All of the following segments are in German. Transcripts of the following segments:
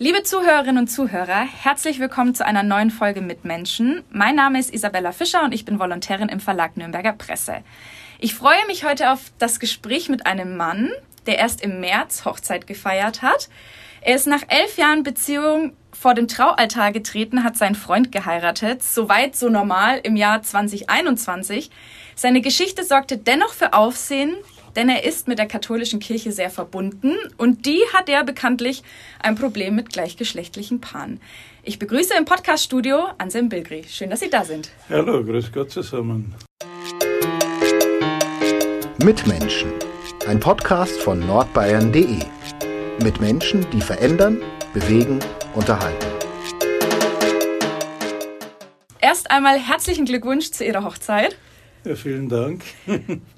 Liebe Zuhörerinnen und Zuhörer, herzlich willkommen zu einer neuen Folge Mitmenschen. Mein Name ist Isabella Fischer und ich bin Volontärin im Verlag Nürnberger Presse. Ich freue mich heute auf das Gespräch mit einem Mann, der erst im März Hochzeit gefeiert hat. Er ist nach elf Jahren Beziehung vor den Traualtar getreten, hat seinen Freund geheiratet, soweit so normal im Jahr 2021. Seine Geschichte sorgte dennoch für Aufsehen, denn er ist mit der katholischen Kirche sehr verbunden und die hat ja bekanntlich ein Problem mit gleichgeschlechtlichen Paaren. Ich begrüße im Podcaststudio Anselm Bilgri. Schön, dass Sie da sind. Hallo, grüß Gott zusammen. Mitmenschen, ein Podcast von nordbayern.de. Mit Menschen, die verändern, bewegen, unterhalten. Erst einmal herzlichen Glückwunsch zu Ihrer Hochzeit. Ja, vielen Dank.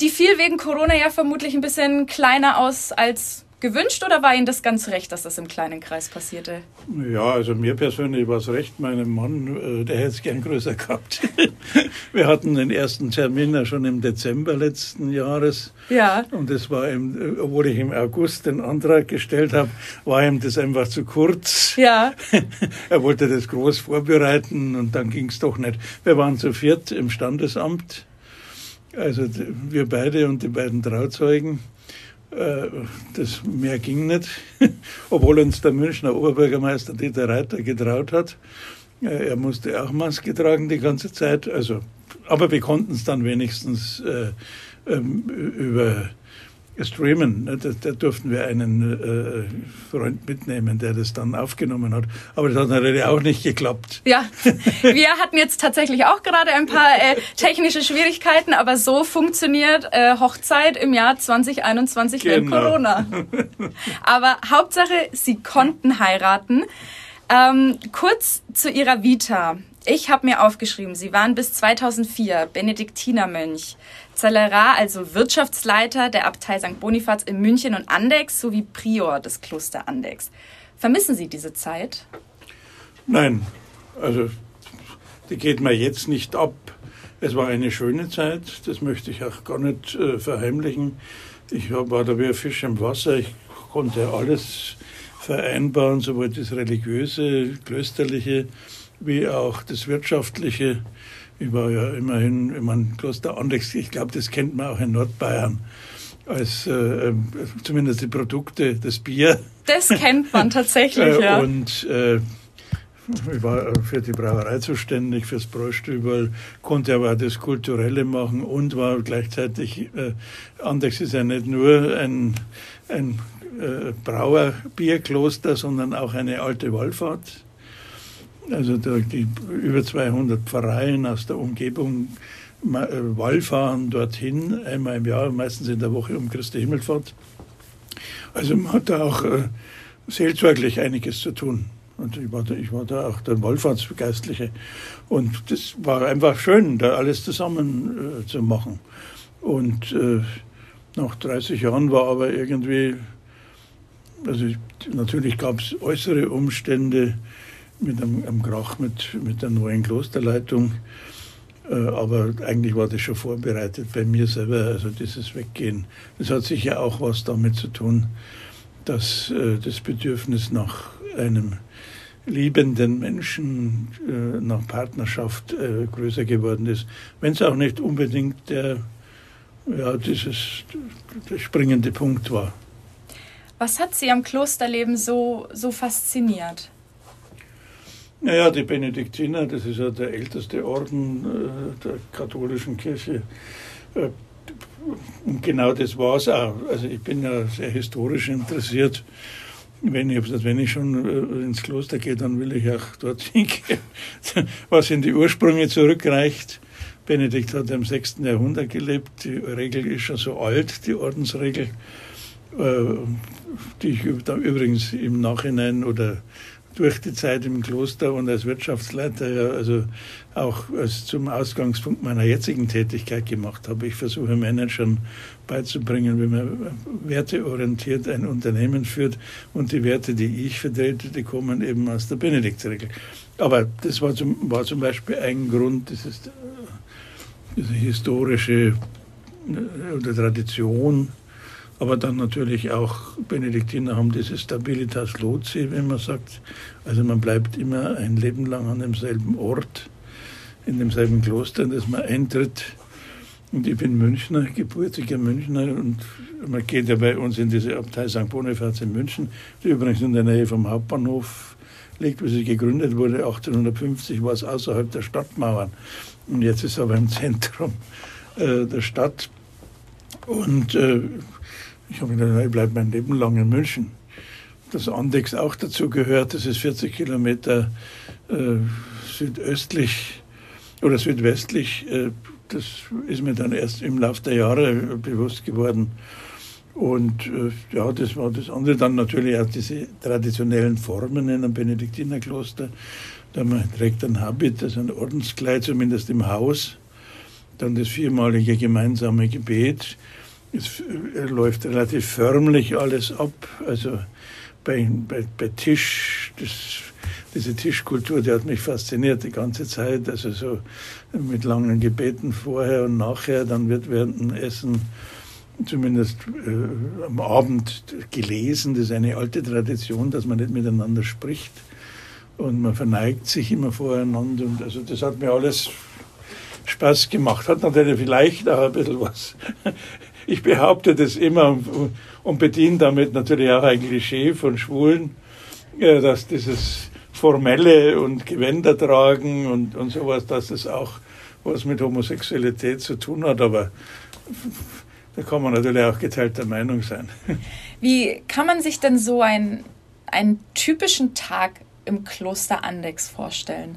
Die fiel wegen Corona ja vermutlich ein bisschen kleiner aus als gewünscht oder war Ihnen das ganz recht, dass das im kleinen Kreis passierte? Ja, also mir persönlich war es recht. Meinem Mann, äh, der hätte es gern größer gehabt. Wir hatten den ersten Termin ja schon im Dezember letzten Jahres. Ja. Und das war ihm, äh, obwohl ich im August den Antrag gestellt habe, war ihm das einfach zu kurz. Ja. er wollte das groß vorbereiten und dann ging es doch nicht. Wir waren zu viert im Standesamt. Also wir beide und die beiden Trauzeugen. Äh, das mehr ging nicht, obwohl uns der Münchner Oberbürgermeister Dieter Reiter getraut hat. Äh, er musste auch Maske tragen die ganze Zeit. Also, aber wir konnten es dann wenigstens äh, ähm, über streamen. Ne? Da, da, durften wir einen äh, Freund mitnehmen, der das dann aufgenommen hat. Aber das hat natürlich auch nicht geklappt. Ja, wir hatten jetzt tatsächlich auch gerade ein paar äh, technische Schwierigkeiten, aber so funktioniert äh, Hochzeit im Jahr 2021 genau. während Corona. Aber Hauptsache, sie konnten heiraten. Ähm, kurz zu ihrer Vita. Ich habe mir aufgeschrieben, Sie waren bis 2004 Benediktinermönch, Zellerar, also Wirtschaftsleiter der Abtei St. Bonifaz in München und Andex sowie Prior des Kloster Andex. Vermissen Sie diese Zeit? Nein, also die geht mir jetzt nicht ab. Es war eine schöne Zeit, das möchte ich auch gar nicht äh, verheimlichen. Ich war da wie ein Fisch im Wasser, ich konnte alles vereinbaren, sowohl das religiöse, klösterliche, wie auch das Wirtschaftliche. Ich war ja immerhin, ich meine, Kloster Andex, ich glaube, das kennt man auch in Nordbayern als äh, zumindest die Produkte, das Bier. Das kennt man tatsächlich, äh, ja. Und äh, ich war für die Brauerei zuständig, fürs Bräustüberl, konnte aber auch das Kulturelle machen und war gleichzeitig, äh, Andex ist ja nicht nur ein, ein äh, Brauerbierkloster, sondern auch eine alte Wallfahrt also die über 200 Pfarreien aus der Umgebung äh, wallfahren dorthin, einmal im Jahr, meistens in der Woche um Christi Himmelfahrt. Also man hat da auch äh, seelsorglich einiges zu tun. Und ich war da, ich war da auch der Wallfahrtsgeistliche. Und das war einfach schön, da alles zusammen äh, zu machen. Und äh, nach 30 Jahren war aber irgendwie, also natürlich gab es äußere Umstände, mit einem, einem Krach mit, mit der neuen Klosterleitung. Äh, aber eigentlich war das schon vorbereitet bei mir selber, also dieses Weggehen. Das hat sicher auch was damit zu tun, dass äh, das Bedürfnis nach einem liebenden Menschen, äh, nach Partnerschaft größer geworden ist. Wenn es auch nicht unbedingt der, ja, dieses, der springende Punkt war. Was hat Sie am Klosterleben so, so fasziniert? Naja, die Benediktiner, das ist ja der älteste Orden äh, der katholischen Kirche. Äh, und genau das war es auch. Also ich bin ja sehr historisch interessiert. Wenn ich, wenn ich schon äh, ins Kloster gehe, dann will ich auch dorthin gehen, was in die Ursprünge zurückreicht. Benedikt hat im 6. Jahrhundert gelebt. Die Regel ist schon so alt, die Ordensregel, die ich übrigens im Nachhinein oder durch die Zeit im Kloster und als Wirtschaftsleiter also auch als zum Ausgangspunkt meiner jetzigen Tätigkeit gemacht habe. Ich versuche Managern beizubringen, wie man werteorientiert ein Unternehmen führt und die Werte, die ich vertrete, die kommen eben aus der Benediktsregel. Aber das war zum, war zum Beispiel ein Grund, das ist diese historische äh, Tradition Aber dann natürlich auch, Benediktiner haben diese Stabilitas Loci, wie man sagt. Also man bleibt immer ein Leben lang an demselben Ort, in demselben Kloster, in das man eintritt. Und ich bin Münchner, gebürtiger Münchner und man geht ja bei uns in diese Abtei St. Bonifaz in München, die übrigens in der Nähe vom Hauptbahnhof liegt, wie sie gegründet wurde. 1850 war es außerhalb der Stadtmauern und jetzt ist es aber im Zentrum äh, der Stadt. Und äh, ich habe gedacht, ich bleibe mein Leben lang in München. Das Andex auch dazu gehört, das ist 40 Kilometer äh, südöstlich oder südwestlich äh, das ist mir dann erst im Laufe der Jahre bewusst geworden. Und äh, ja, das war das andere. Dann natürlich auch diese traditionellen Formen in einem Benediktinerkloster. Da man trägt ein Habit, also ein Ordenskleid, zumindest im Haus. Dann das viermalige gemeinsame Gebet. Es äh, läuft relativ förmlich alles ab. Also bei, bei, bei Tisch, das diese Tischkultur, die hat mich fasziniert die ganze Zeit. Also so mit langen Gebeten vorher und nachher. Dann wird während dem Essen zumindest äh, am Abend gelesen. Das ist eine alte Tradition, dass man nicht miteinander spricht. Und man verneigt sich immer voreinander. Und also das hat mir alles Spaß gemacht. Hat natürlich vielleicht auch ein bisschen was. Ich behaupte das immer und bediene damit natürlich auch ein Klischee von Schwulen, äh, dass dieses Formelle und Gewänder tragen und, und sowas, dass es auch was mit Homosexualität zu tun hat. Aber da kann man natürlich auch geteilter Meinung sein. Wie kann man sich denn so ein, einen typischen Tag im Kloster Andex vorstellen?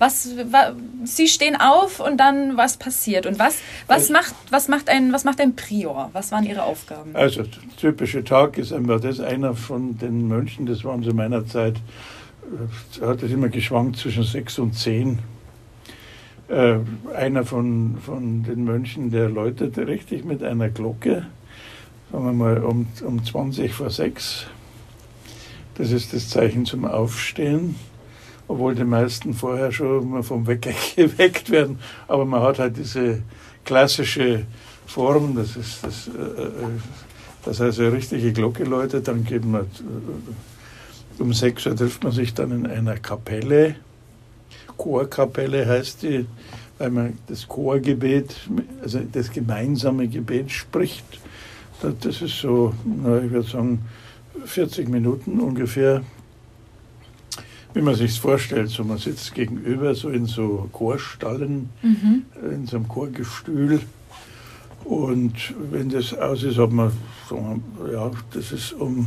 Was, was, Sie stehen auf und dann was passiert und was, was, also, macht, was, macht ein, was macht ein Prior? Was waren Ihre Aufgaben? Also der typische Tag ist einfach das einer von den Mönchen, das waren zu meiner Zeit hat es immer geschwankt zwischen sechs und zehn. Äh, einer von, von den Mönchen, der läutete richtig mit einer Glocke, sagen wir mal um, um 20 vor sechs. Das ist das Zeichen zum Aufstehen, obwohl die meisten vorher schon vom Wecker geweckt werden. Aber man hat halt diese klassische Form, das ist das, äh, äh das heißt, eine richtige Glocke läutet, dann geht man um 6 Uhr trifft man sich dann in einer Kapelle. Chorkapelle heißt die, weil man das Chorgebet, also das gemeinsame Gebet spricht. Das ist so, ich würde sagen, 40 Minuten ungefähr, wie man sich vorstellt. So, man sitzt gegenüber, so in so Chorstallen, mhm. in so einem Chorgestühl. Und wenn das aus ist, hat man, ja, das ist um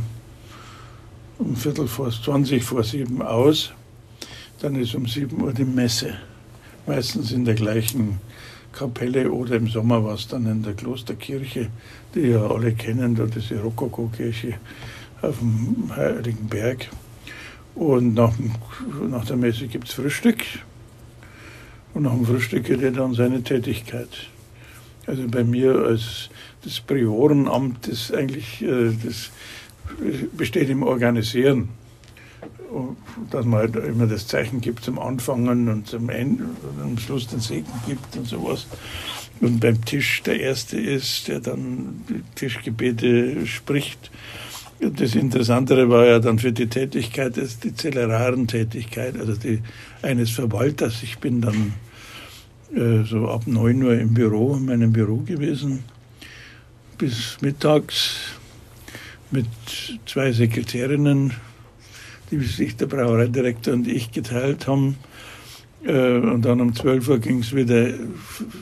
um Viertel vor 20 vor sieben aus. Dann ist um 7 Uhr die Messe. Meistens in der gleichen Kapelle oder im Sommer war es dann in der Klosterkirche, die ja alle kennen, da diese Rokoko-Kirche auf dem Heiligen Berg. Und nach, nach der Messe gibt es Frühstück. Und nach dem Frühstück geht er dann seine Tätigkeit. Also bei mir als das Priorenamt ist eigentlich äh, das besteht im Organisieren. Dass man halt immer das Zeichen gibt zum Anfangen und zum Ende und am Schluss den Segen gibt und sowas. Und beim Tisch der Erste ist, der dann die Tischgebete spricht. Das Interessantere war ja dann für die Tätigkeit, das die Zelleraren-Tätigkeit, also die eines Verwalters. Ich bin dann äh, so ab 9 Uhr im Büro, in meinem Büro gewesen, bis mittags mit zwei Sekretärinnen, die sich der Brauereidirektor und ich geteilt haben. Äh, und dann um 12 Uhr ging es wieder,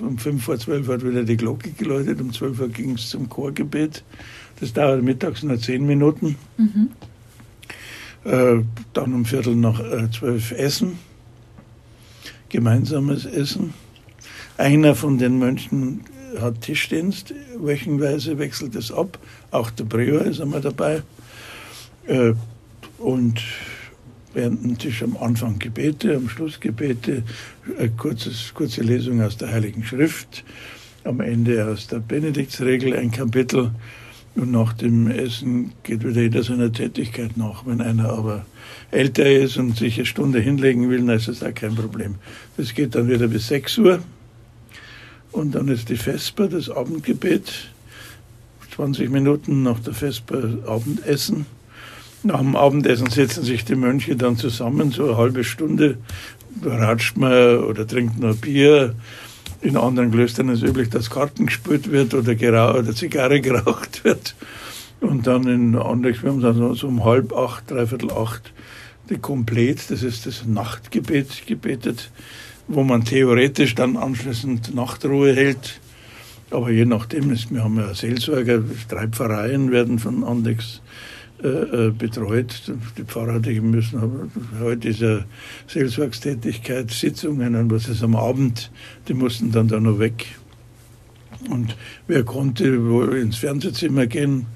um 5 vor 12 hat wieder die Glocke geläutet, um 12 Uhr ging es zum Chorgebet. Das dauert mittags nur 10 Minuten. Mhm. Äh, dann um Viertel nach äh, 12 Essen, gemeinsames Essen. Einer von den Mönchen hat Tischdienst, wöchenweise wechselt es ab. Auch der Prior ist einmal dabei. Äh, und während dem Tisch am Anfang Gebete, am Schluss Gebete, eine kurzes, kurze Lesung aus der Heiligen Schrift, am Ende aus der Benediktsregel ein Kapitel. Und nach dem Essen geht wieder jeder seiner Tätigkeit nach. Wenn einer aber älter ist und sich eine Stunde hinlegen will, dann ist das auch kein Problem. Das geht dann wieder bis 6 Uhr. Und dann ist die Vesper, das Abendgebet. 20 Minuten nach der Vesper Abendessen. Nach dem Abendessen setzen sich die Mönche dann zusammen, so eine halbe Stunde, ratscht man oder trinkt noch Bier. In anderen Klöstern ist üblich, dass Karten gespielt wird oder, oder Zigarre geraucht wird. Und dann in Andechs, wir haben dann so um halb acht, dreiviertel acht, die Komplett, das ist das Nachtgebet gebetet, wo man theoretisch dann anschließend Nachtruhe hält. Aber je nachdem, ist, wir haben ja Seelsorger, drei Pfarreien werden von Andex äh, äh, betreut. Die Pfarrer, die müssen aber heute ist ja Seelsorgstätigkeit, Sitzungen und was ist am Abend, die mussten dann da noch weg. Und wer konnte ins Fernsehzimmer gehen,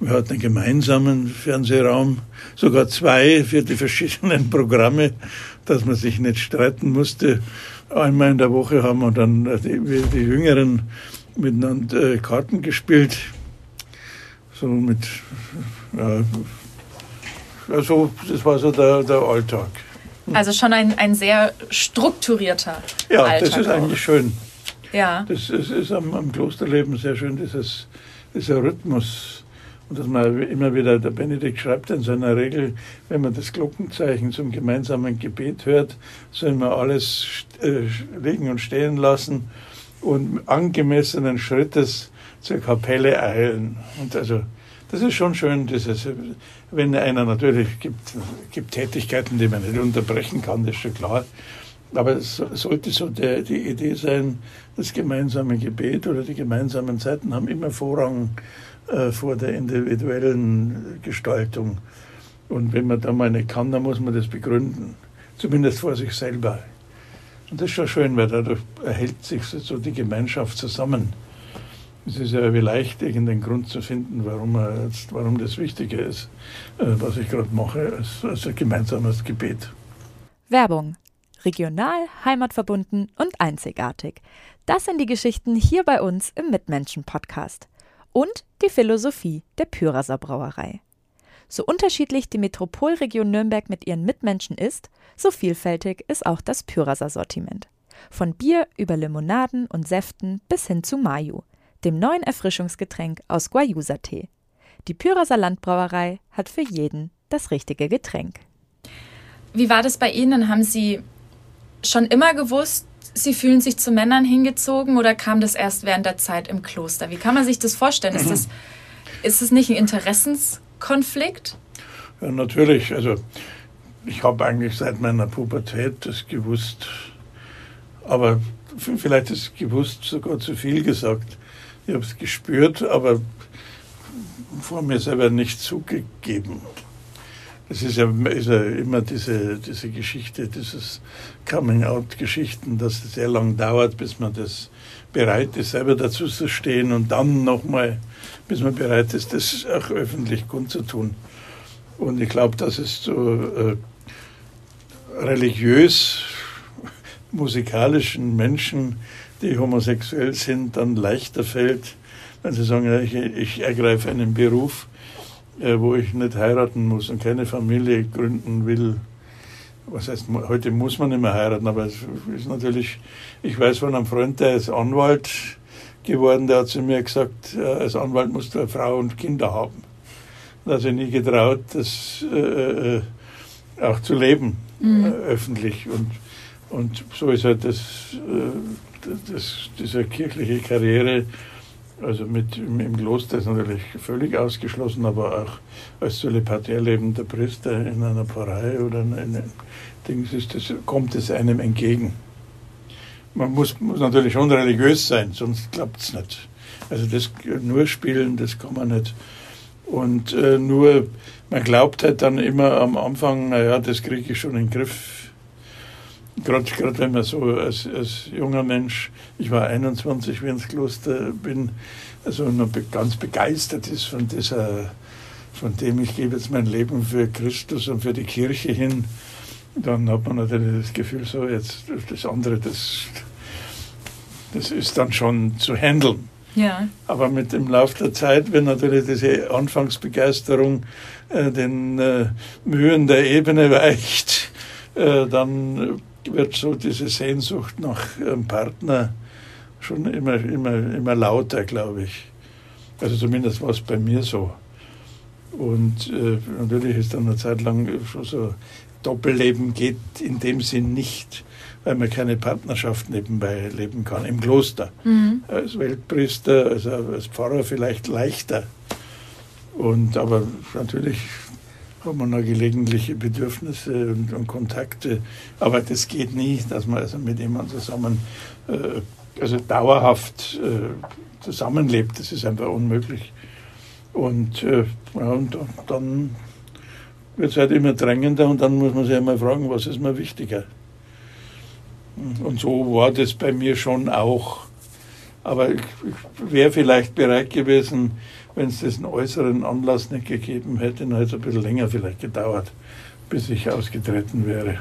wir hatten einen gemeinsamen Fernsehraum, sogar zwei für die verschiedenen Programme, dass man sich nicht streiten musste. Einmal in der Woche haben wir dann die, die Jüngeren miteinander äh, Karten gespielt. So mit, also das war so der, der Alltag. Also schon ein, ein sehr strukturierter ja, Alltag. Ja, das ist auch. eigentlich schön. Ja. Das ist, ist am, am Klosterleben sehr schön, dieses, dieser Rhythmus und dass man immer wieder, der Benedikt schreibt in seiner Regel, wenn man das Glockenzeichen zum gemeinsamen Gebet hört, soll man alles äh, liegen und stehen lassen und angemessenen Schrittes zur Kapelle eilen. Und also, das ist schon schön, dieses, wenn einer natürlich gibt, gibt Tätigkeiten, die man nicht unterbrechen kann, das ist schon klar. Aber es sollte so der, die Idee sein, das gemeinsame Gebet oder die gemeinsamen Zeiten haben immer Vorrang äh, vor der individuellen Gestaltung. Und wenn man da mal nicht kann, dann muss man das begründen. Zumindest vor sich selber. Und das ist schon schön, weil dadurch erhält sich so die Gemeinschaft zusammen. Es ist ja wie leicht, irgendeinen Grund zu finden, warum, jetzt, warum das Wichtige ist, äh, was ich gerade mache, als, als ein gemeinsames Gebet. Werbung. Regional, heimatverbunden und einzigartig. Das sind die Geschichten hier bei uns im Mitmenschen-Podcast und die Philosophie der Pyraser Brauerei. So unterschiedlich die Metropolregion Nürnberg mit ihren Mitmenschen ist, so vielfältig ist auch das Pyraser Sortiment. Von Bier über Limonaden und Säften bis hin zu Mayu, dem neuen Erfrischungsgetränk aus Guayusa-Tee. Die Pyraser Landbrauerei hat für jeden das richtige Getränk. Wie war das bei Ihnen? Haben Sie schon immer gewusst, Sie fühlen sich zu Männern hingezogen oder kam das erst während der Zeit im Kloster? Wie kann man sich das vorstellen? Ist das, ist das nicht ein Interessenskonflikt? Ja, natürlich. Also ich habe eigentlich seit meiner Pubertät das gewusst, aber vielleicht ist gewusst sogar zu viel gesagt. Ich habe es gespürt, aber vor mir selber nicht zugegeben. Es ist ja, ist ja immer diese, diese Geschichte, dieses Coming-out-Geschichten, dass es sehr lang dauert, bis man das bereit ist, selber dazu zu stehen und dann nochmal, bis man bereit ist, das auch öffentlich kundzutun. Und ich glaube, dass es so äh, religiös musikalischen Menschen, die homosexuell sind, dann leichter fällt, wenn sie sagen, ich, ich ergreife einen Beruf, äh, wo ich nicht heiraten muss und keine Familie gründen will. Was heißt, heute muss man nicht mehr heiraten, aber es ist natürlich, ich weiß von einem Freund, der ist Anwalt geworden, der hat zu mir gesagt, äh, als Anwalt musst du eine Frau und Kinder haben. Da hat sich nie getraut, das äh, äh, auch zu leben, mhm. äh, öffentlich. Und, und so ist halt das, äh, das, diese kirchliche Karriere also mit, im Kloster ist natürlich völlig ausgeschlossen, aber auch als zölibatär lebender Priester in einer Pfarrei oder in einem Dings ist das, kommt es einem entgegen. Man muss, muss natürlich schon religiös sein, sonst klappt es nicht. Also das nur spielen, das kann man nicht. Und äh, nur, man glaubt halt dann immer am Anfang, naja, das kriege ich schon in den Griff gerade wenn man so als, als, junger Mensch, ich war 21, wie ins Kloster bin, also noch ganz begeistert ist von dieser, von dem ich gebe jetzt mein Leben für Christus und für die Kirche hin, dann hat man natürlich das Gefühl, so jetzt das andere, das, das ist dann schon zu handeln. Ja. Aber mit dem Lauf der Zeit, wenn natürlich diese Anfangsbegeisterung äh, den äh, Mühen der Ebene weicht, äh, dann wird so diese Sehnsucht nach einem Partner schon immer, immer, immer lauter, glaube ich. Also zumindest war es bei mir so. Und äh, natürlich ist dann eine Zeit lang schon so, Doppelleben geht in dem Sinn nicht, weil man keine Partnerschaft nebenbei leben kann. Im Kloster. Mhm. Als Weltpriester, also als Pfarrer vielleicht leichter. Und aber natürlich hat man noch gelegentliche Bedürfnisse und, und, Kontakte. Aber das geht nie, dass man also mit jemandem zusammen, äh, also dauerhaft äh, zusammenlebt. Das ist einfach unmöglich. Und, äh, ja, und dann wird es halt immer drängender und dann muss man sich einmal fragen, was ist mir wichtiger. Und so war das bei mir schon auch. Aber ich wäre vielleicht bereit gewesen, wenn es diesen äußeren Anlass nicht gegeben hätte, dann hätte es ein bisschen länger vielleicht gedauert, bis ich ausgetreten wäre.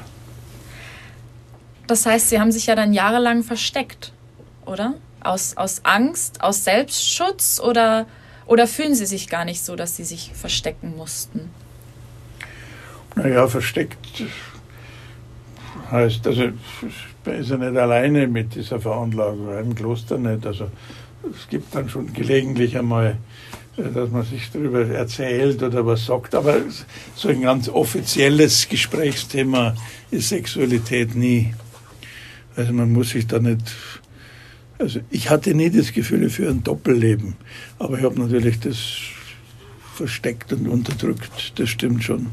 Das heißt, Sie haben sich ja dann jahrelang versteckt, oder? Aus, aus Angst, aus Selbstschutz oder, oder fühlen Sie sich gar nicht so, dass Sie sich verstecken mussten? Naja, versteckt heißt, also ist er nicht alleine mit dieser Veranlagung, im Kloster nicht. Also es gibt dann schon gelegentlich einmal, dass man sich darüber erzählt oder was sagt, aber so ein ganz offizielles Gesprächsthema ist Sexualität nie. Also man muss sich da nicht, also ich hatte nie das Gefühl für ein Doppelleben, aber ich habe natürlich das versteckt und unterdrückt, das stimmt schon.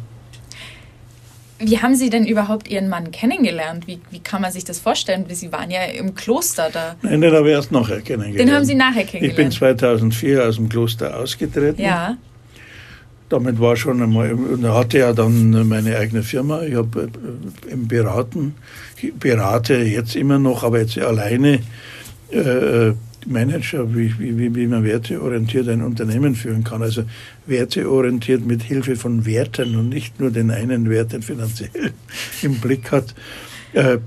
Wie haben Sie denn überhaupt Ihren Mann kennengelernt? Wie, wie kann man sich das vorstellen? Sie waren ja im Kloster da. Nein, den habe ich erst nachher kennengelernt. Den haben Sie nachher kennengelernt? Ich bin 2004 aus dem Kloster ausgetreten. Ja. Damit war schon einmal, und er hatte ja dann meine eigene Firma. Ich habe äh, beraten, ich berate jetzt immer noch, aber jetzt alleine äh, Manager, wie, wie, wie man werteorientiert ein Unternehmen führen kann. Also werteorientiert mit Hilfe von Werten und nicht nur den einen Wert, den finanziell im Blick hat. Äh,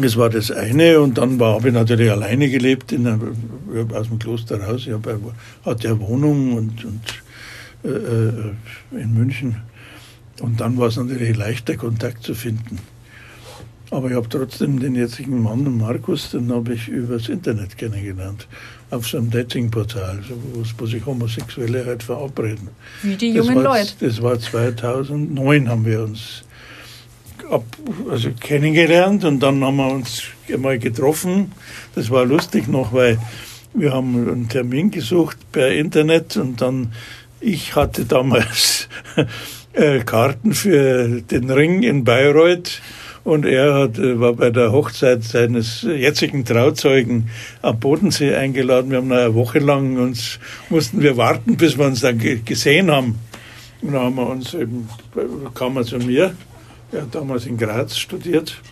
das war das eine und dann habe ich natürlich alleine gelebt in einer, aus dem Kloster raus. Ich habe, hatte eine Wohnung und, und äh, äh, in München und dann war es natürlich leichter, Kontakt zu finden. Aber ich habe trotzdem den jetzigen Mann, Markus, den habe ich übers Internet kennengelernt. Auf so einem Datingportal, wo sich Homosexuelle halt verabreden. Wie die jungen war, Leute. Das war 2009 haben wir uns ab, also kennengelernt und dann haben wir uns einmal getroffen. Das war lustig noch, weil wir haben einen Termin gesucht per Internet und dann, ich hatte damals äh, Karten für den Ring in Bayreuth und er hat, äh, war bei der Hochzeit seines jetzigen Trauzeugen am Bodensee eingeladen. Wir haben eine Woche lang uns, mussten wir warten, bis wir uns dann gesehen haben. Und dann haben wir uns eben, kam er zu mir. Er hat damals in Graz studiert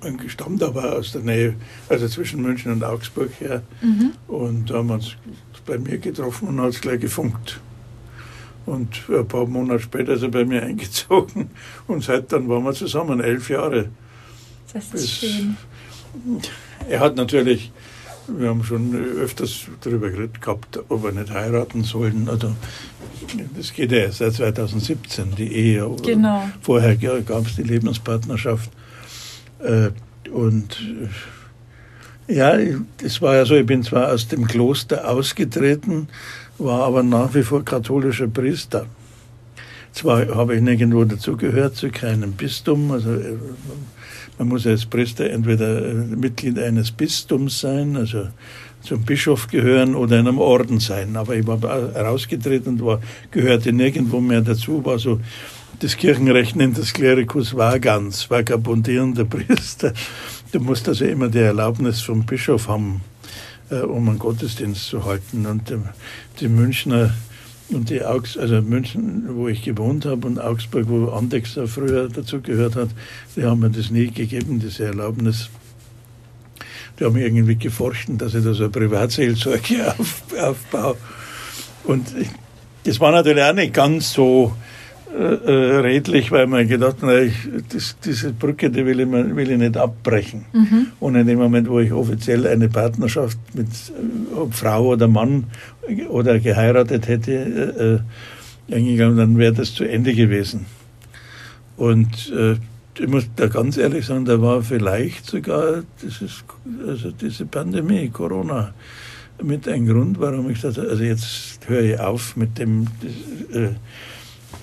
und stammt aber aus der Nähe, also zwischen München und Augsburg her. Mhm. Und da haben wir uns bei mir getroffen und hat es gleich gefunkt. Und ein paar Monate später ist er bei mir eingezogen. Und seit dann waren wir zusammen, elf Jahre. Das ist Bis schön. Er hat natürlich, wir haben schon öfters darüber geredet gehabt, ob wir nicht heiraten sollten. Also, das geht ja seit 2017, die Ehe. Genau. Vorher gab es die Lebenspartnerschaft. Äh, und äh, ja, es war ja so, ich bin zwar aus dem Kloster ausgetreten, war aber nach wie vor katholischer Priester. Zwar habe ich nirgendwo dazugehört, zu keinem Bistum. Also äh, man muss als Priester entweder äh, Mitglied eines Bistums sein, also zum Bischof gehören oder in einem Orden sein. Aber ich war herausgetreten und war, gehörte nirgendwo mehr dazu, war so das Kirchenrecht nennt das Klerikus vagans, vagabundierender Priester. Du musst also immer die Erlaubnis vom Bischof haben, um einen Gottesdienst zu halten. Und die Münchner und die Augs also München, wo ich gewohnt habe, und Augsburg, wo Andex früher dazu gehört hat, die haben mir das nie gegeben, diese Erlaubnis. Die haben irgendwie geforscht, dass ich da so eine Privatseelsorge auf, aufbaue. Und das war natürlich auch nicht ganz so äh, äh, redlich, weil man gedacht hat, ich, das, diese Brücke, die will ich, will ich nicht abbrechen. Mhm. Und in dem Moment, wo ich offiziell eine Partnerschaft mit ob Frau oder Mann oder geheiratet hätte, äh, eingegangen, dann wäre das zu Ende gewesen. Und äh, ich muss da ganz ehrlich sagen, da war vielleicht sogar dieses, also diese Pandemie, Corona, mit ein Grund, warum ich das, also jetzt höre ich auf mit dem, äh,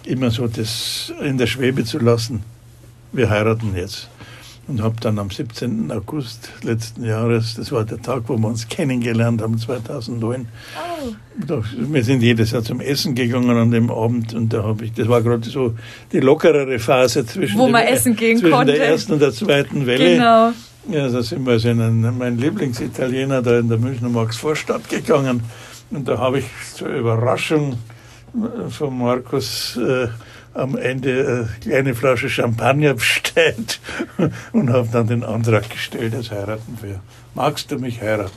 immer so das in der Schwebe zu lassen. Wir heiraten jetzt und habe dann am 17. August letzten Jahres, das war der Tag, wo wir uns kennengelernt haben, 2009. Oh. Wir sind jedes Jahr zum Essen gegangen an dem Abend und da habe ich, das war gerade so die lockerere Phase zwischen, dem, zwischen konnte. der ersten und der zweiten Welle. Genau. Ja, da sind wir also in einen, mein Lieblingsitaliener da in der Münchner Marx-Vorstadt gegangen und da habe ich zur Überraschung von Markus äh, am Ende eine kleine Flasche Champagner bestellt und habe dann den Antrag gestellt, das heiraten wir. Magst du mich heiraten?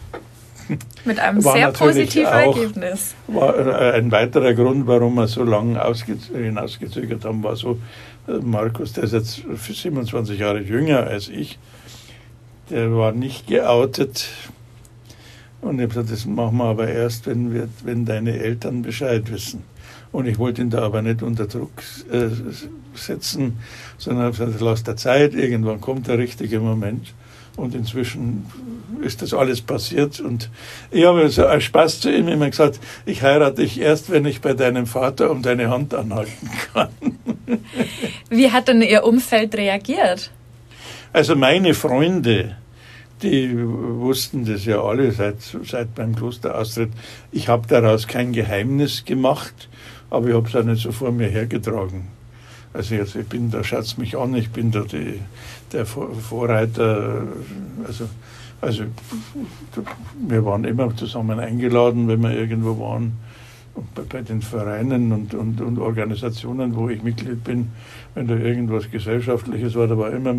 Mit einem war sehr positiven Ergebnis. War äh, ein weiterer Grund, warum wir so lange hinausgezögert haben, war so, äh, Markus, der ist jetzt 27 Jahre jünger als ich, der war nicht geoutet. Und ich habe gesagt, das machen wir aber erst, wenn, wir, wenn deine Eltern Bescheid wissen. Und ich wollte ihn da aber nicht unter Druck äh, setzen, sondern habe gesagt, lass der Zeit, irgendwann kommt der richtige Moment. Und inzwischen ist das alles passiert. Und ich habe so als Spaß zu ihm immer gesagt, ich heirate dich erst, wenn ich bei deinem Vater um deine Hand anhalten kann. Wie hat denn Ihr Umfeld reagiert? Also meine Freunde, die wussten das ja alle seit, seit meinem Klosteraustritt. Ich habe daraus kein Geheimnis gemacht aber ich habe es auch nicht so vor mir hergetragen. Also jetzt, ich bin, da schaut mich an, ich bin da die, der Vorreiter, also, also wir waren immer zusammen eingeladen, wenn wir irgendwo waren, bei, bei den Vereinen und, und, und Organisationen, wo ich Mitglied bin, wenn da irgendwas Gesellschaftliches war, da war immer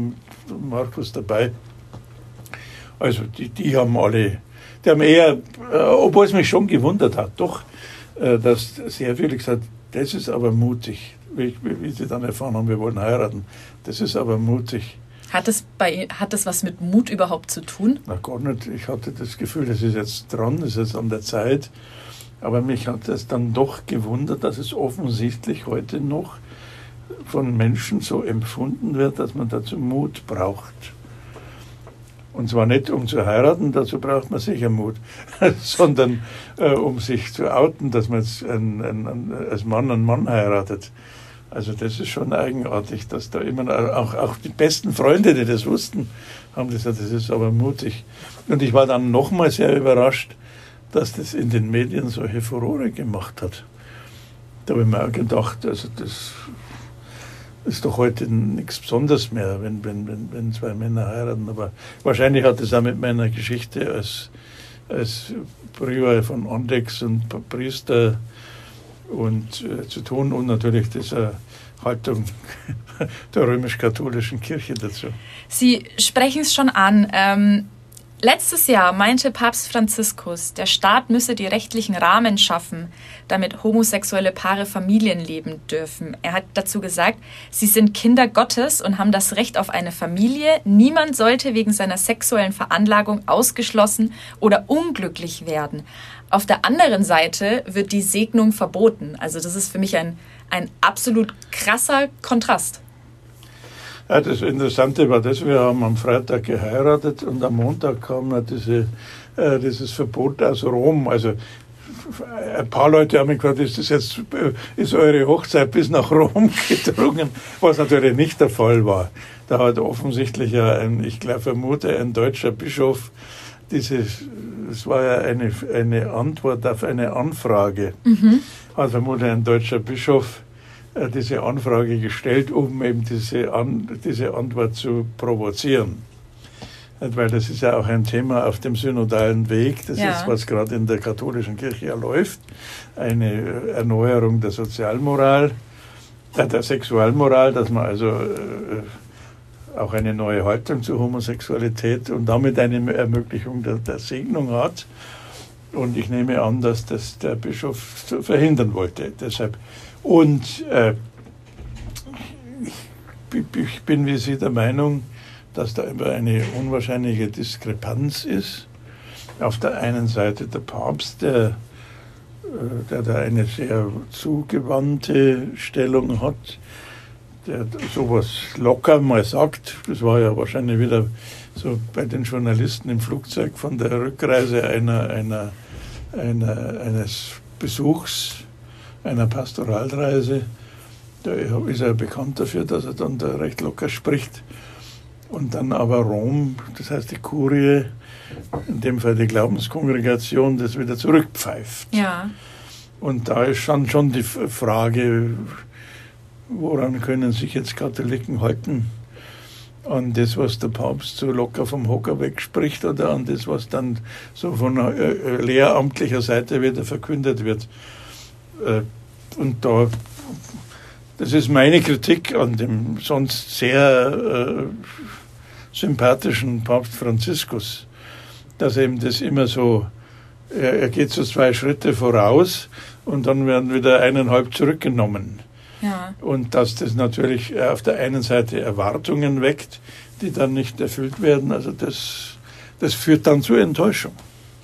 Markus dabei. Also die, die haben alle, die haben eher, äh, obwohl es mich schon gewundert hat, doch, dass sehr viele gesagt das ist aber mutig, wie, wie sie dann erfahren haben, wir wollen heiraten. Das ist aber mutig. Hat das, bei, hat das was mit Mut überhaupt zu tun? Na gar nicht. Ich hatte das Gefühl, das ist jetzt dran, das ist jetzt an der Zeit. Aber mich hat es dann doch gewundert, dass es offensichtlich heute noch von Menschen so empfunden wird, dass man dazu Mut braucht. Und zwar nicht um zu heiraten, dazu braucht man sicher Mut, sondern äh, um sich zu outen, dass man ein, ein, ein, als Mann einen Mann heiratet. Also das ist schon eigenartig, dass da immer auch, auch die besten Freunde, die das wussten, haben gesagt, das ist aber mutig. Und ich war dann nochmal sehr überrascht, dass das in den Medien solche Furore gemacht hat. Da habe ich mir auch gedacht, also das ist doch heute nichts Besonderes mehr, wenn, wenn, wenn, wenn zwei Männer heiraten. Aber wahrscheinlich hat es auch mit meiner Geschichte als, als Prior von Ondex und Priester und äh, zu tun und natürlich dieser Haltung der römisch-katholischen Kirche dazu. Sie sprechen es schon an. Ähm Letztes Jahr meinte Papst Franziskus, der Staat müsse die rechtlichen Rahmen schaffen, damit homosexuelle Paare Familien leben dürfen. Er hat dazu gesagt, sie sind Kinder Gottes und haben das Recht auf eine Familie. Niemand sollte wegen seiner sexuellen Veranlagung ausgeschlossen oder unglücklich werden. Auf der anderen Seite wird die Segnung verboten. Also das ist für mich ein, ein absolut krasser Kontrast. Ja, das Interessante war das, wir haben am Freitag geheiratet und am Montag kam diese, äh, dieses Verbot aus Rom. Also ein paar Leute haben mich gefragt, ist das jetzt, ist eure Hochzeit bis nach Rom gedrungen? Was natürlich nicht der Fall war. Da hat offensichtlich ja ein, ich glaube, vermute, ein deutscher Bischof dieses, es war ja eine, eine Antwort auf eine Anfrage, mhm. hat vermutlich ein deutscher Bischof diese Anfrage gestellt, um eben diese, An diese Antwort zu provozieren. Weil das ist ja auch ein Thema auf dem synodalen Weg. Das ja. ist, was gerade in der katholischen Kirche ja läuft. Eine Erneuerung der Sozialmoral, äh, der Sexualmoral, dass man also äh, auch eine neue Haltung zur Homosexualität und damit eine Ermöglichung der, der Segnung hat. Und ich nehme an, dass das der Bischof verhindern wollte. Deshalb und äh, ich bin wie Sie der Meinung, dass da immer eine unwahrscheinliche Diskrepanz ist. Auf der einen Seite der Papst, der, äh, der da eine sehr zugewandte Stellung hat, der sowas locker mal sagt. Das war ja wahrscheinlich wieder so bei den Journalisten im Flugzeug von der Rückreise einer, einer einer, eines Besuchs einer Pastoralreise. Da ist er bekannt dafür, dass er dann da recht locker spricht. Und dann aber Rom, das heißt die Kurie, in dem Fall die Glaubenskongregation, das wieder zurückpfeift. Ja. Und da ist schon, schon die Frage, woran können sich jetzt Katholiken halten? An das, was der Papst so locker vom Hocker wegspricht oder an das, was dann so von äh, äh, lehramtlicher Seite wieder verkündet wird. Äh, und da, das ist meine Kritik an dem sonst sehr sympathischen Papst Franziskus, dass eben das immer so, er, er geht so zwei Schritte voraus und dann werden wieder eineinhalb zurückgenommen. Ja. Und dass das natürlich auf der einen Seite Erwartungen weckt, die dann nicht erfüllt werden. Also das, das führt dann zu Enttäuschung.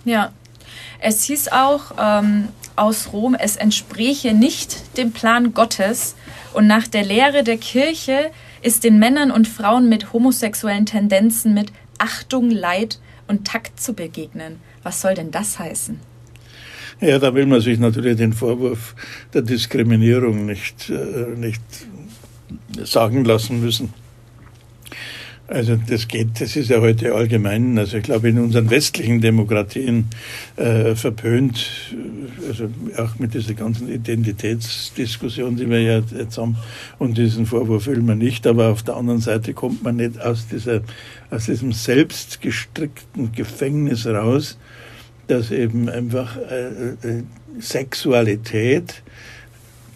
Ja. Es hieß auch ähm, aus Rom, es entspräche nicht dem Plan Gottes und nach der Lehre der Kirche ist den Männern und Frauen mit homosexuellen Tendenzen mit Achtung, Leid und Takt zu begegnen. Was soll denn das heißen? Ja, da will man sich natürlich den Vorwurf der Diskriminierung nicht, äh, nicht sagen lassen müssen. Also das geht, das ist ja heute allgemein, also ich glaube in unseren westlichen Demokratien äh, verpönt, also auch mit dieser ganzen Identitätsdiskussion, die wir ja jetzt haben, und diesen Vorwurf will man nicht, aber auf der anderen Seite kommt man nicht aus, dieser, aus diesem selbstgestrickten Gefängnis raus, dass eben einfach äh, äh, Sexualität,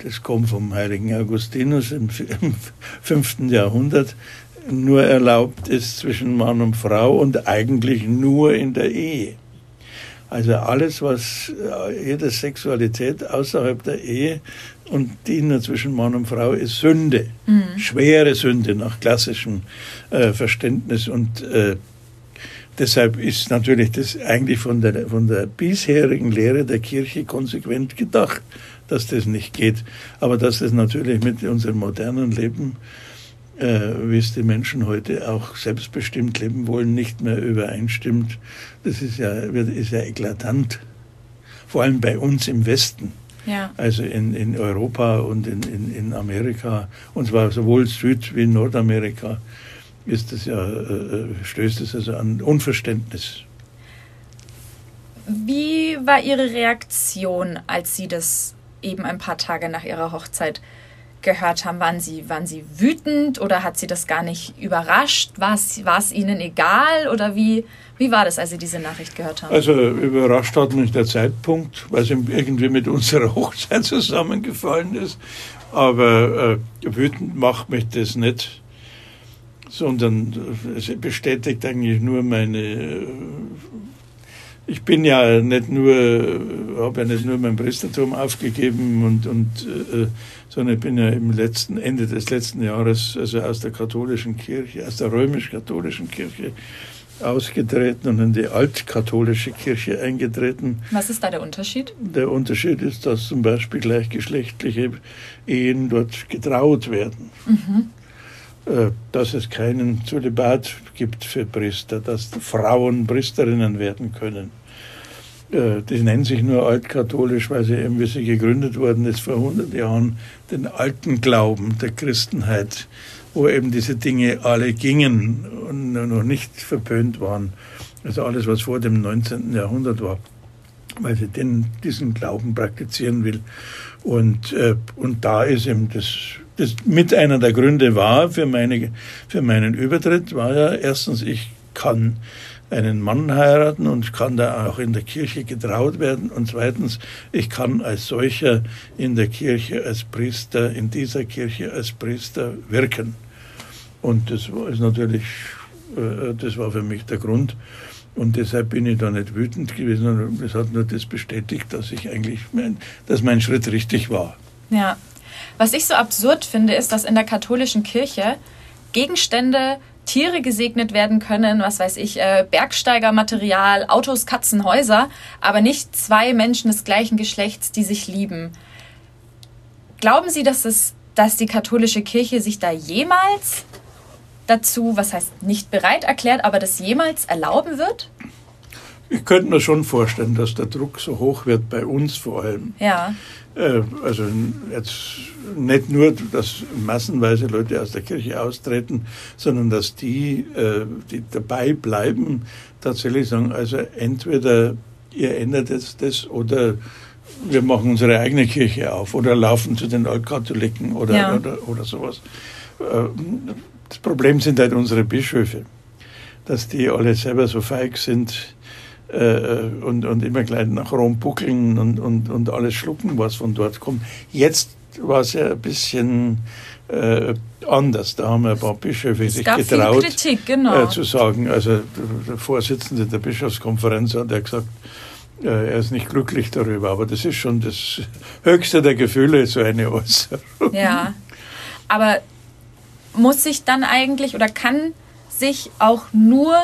das kommt vom heiligen Augustinus im, im fünften Jahrhundert, nur erlaubt ist zwischen Mann und Frau und eigentlich nur in der Ehe. Also alles, was äh, jede Sexualität außerhalb der Ehe und die nur zwischen Mann und Frau ist Sünde, mhm. schwere Sünde nach klassischem äh, Verständnis und äh, deshalb ist natürlich das eigentlich von der, von der bisherigen Lehre der Kirche konsequent gedacht, dass das nicht geht, aber dass es natürlich mit unserem modernen Leben wie es die Menschen heute auch selbstbestimmt leben wollen, nicht mehr übereinstimmt. Das ist ja, ist ja eklatant. Vor allem bei uns im Westen. Ja. Also in, in Europa und in, in, in Amerika, und zwar sowohl Süd- wie Nordamerika, ist das ja, äh, äh, stößt es also an Unverständnis. Wie war Ihre Reaktion, als Sie das eben ein paar Tage nach Ihrer Hochzeit gehört haben? Waren Sie, waren Sie wütend oder hat Sie das gar nicht überrascht? War es, Ihnen egal oder wie, wie war das, als Sie diese Nachricht gehört haben? Also überrascht hat mich der Zeitpunkt, weil es irgendwie mit unserer Hochzeit zusammengefallen ist. Aber äh, wütend macht mich das nicht, sondern es bestätigt eigentlich nur meine äh, ich bin ja nicht nur, habe ja nicht nur mein Priestertum aufgegeben und, und äh, sondern ich bin ja im letzten Ende des letzten Jahres also aus der katholischen Kirche, aus der römisch-katholischen Kirche ausgetreten und in die altkatholische Kirche eingetreten. Was ist da der Unterschied? Der Unterschied ist, dass zum Beispiel gleichgeschlechtliche Ehen dort getraut werden. Mhm. Äh, dass es keinen Zölibat gibt für Priester, dass Frauen Priesterinnen werden können. Äh, die nennen sich nur altkatholisch, weil sie eben, wie sie gegründet worden ist vor 100 Jahren, den alten Glauben der Christenheit, wo eben diese Dinge alle gingen und noch nicht verpönt waren. Also alles, was vor dem 19. Jahrhundert war, weil sie den, diesen Glauben praktizieren will. Und, äh, und da ist eben das, das mit einer der Gründe war für, meine, für meinen Übertritt, war ja erstens, ich kann einen Mann heiraten und kann da auch in der Kirche getraut werden. Und zweitens, ich kann als solcher in der Kirche als Priester, in dieser Kirche als Priester wirken. Und das ist natürlich, äh, das war für mich der Grund. Und deshalb bin ich da nicht wütend gewesen. Es hat nur das bestätigt, dass ich eigentlich, mein, dass mein Schritt richtig war. Ja. Was ich so absurd finde, ist, dass in der katholischen Kirche Gegenstände Tiere gesegnet werden können, was weiß ich, äh, Bergsteigermaterial, Autos, Katzen, Häuser, aber nicht zwei Menschen des gleichen Geschlechts, die sich lieben. Glauben Sie, dass, es, dass die katholische Kirche sich da jemals dazu, was heißt nicht bereit erklärt, aber das jemals erlauben wird? Ich könnte mir schon vorstellen, dass der Druck so hoch wird, bei uns vor allem. Ja. Äh, also jetzt nicht nur, dass massenweise Leute aus der Kirche austreten, sondern dass die, äh, die dabei bleiben, tatsächlich sagen, also entweder ihr ändert jetzt das oder wir machen unsere eigene Kirche auf oder laufen zu den Altkatholiken oder, ja. oder, oder sowas. Äh, das Problem sind halt unsere Bischöfe, dass die alle selber so feig sind, äh, und, und immer gleich nach Rom buckeln und, und, und alles schlucken, was von dort kommt. Jetzt war es ja ein bisschen äh, anders. Da haben ein paar Bischöfe sich getraut, Kritik, genau. äh, zu sagen. Also der Vorsitzende der Bischofskonferenz hat ja gesagt, äh, er ist nicht glücklich darüber, aber das ist schon das höchste der Gefühle, so eine Äußerung. Ja, aber muss sich dann eigentlich oder kann sich auch nur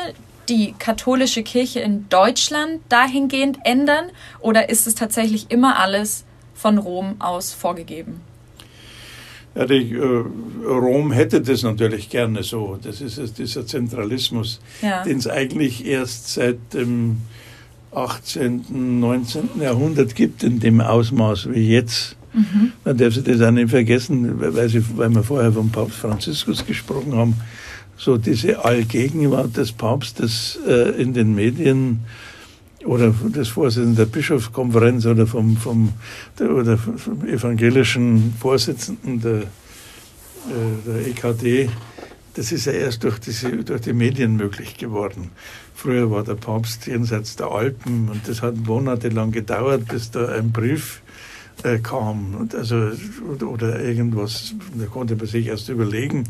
die katholische Kirche in Deutschland dahingehend ändern oder ist es tatsächlich immer alles von Rom aus vorgegeben? Ja, die, äh, Rom hätte das natürlich gerne so. Das ist dieser Zentralismus, ja. den es eigentlich erst seit dem 18., 19. Jahrhundert gibt, in dem Ausmaß wie jetzt. Mhm. Man darf sich das auch nicht vergessen, weil, sie, weil wir vorher vom Papst Franziskus gesprochen haben so diese Allgegenwart des Papstes äh, in den Medien oder des Vorsitzenden der Bischofskonferenz oder vom, vom, der, oder vom evangelischen Vorsitzenden der, äh, der EKD, das ist ja erst durch, diese, durch die Medien möglich geworden. Früher war der Papst jenseits der Alpen und das hat monatelang gedauert, bis da ein Brief äh, kam. Und also, oder, irgendwas, da konnte man sich erst überlegen,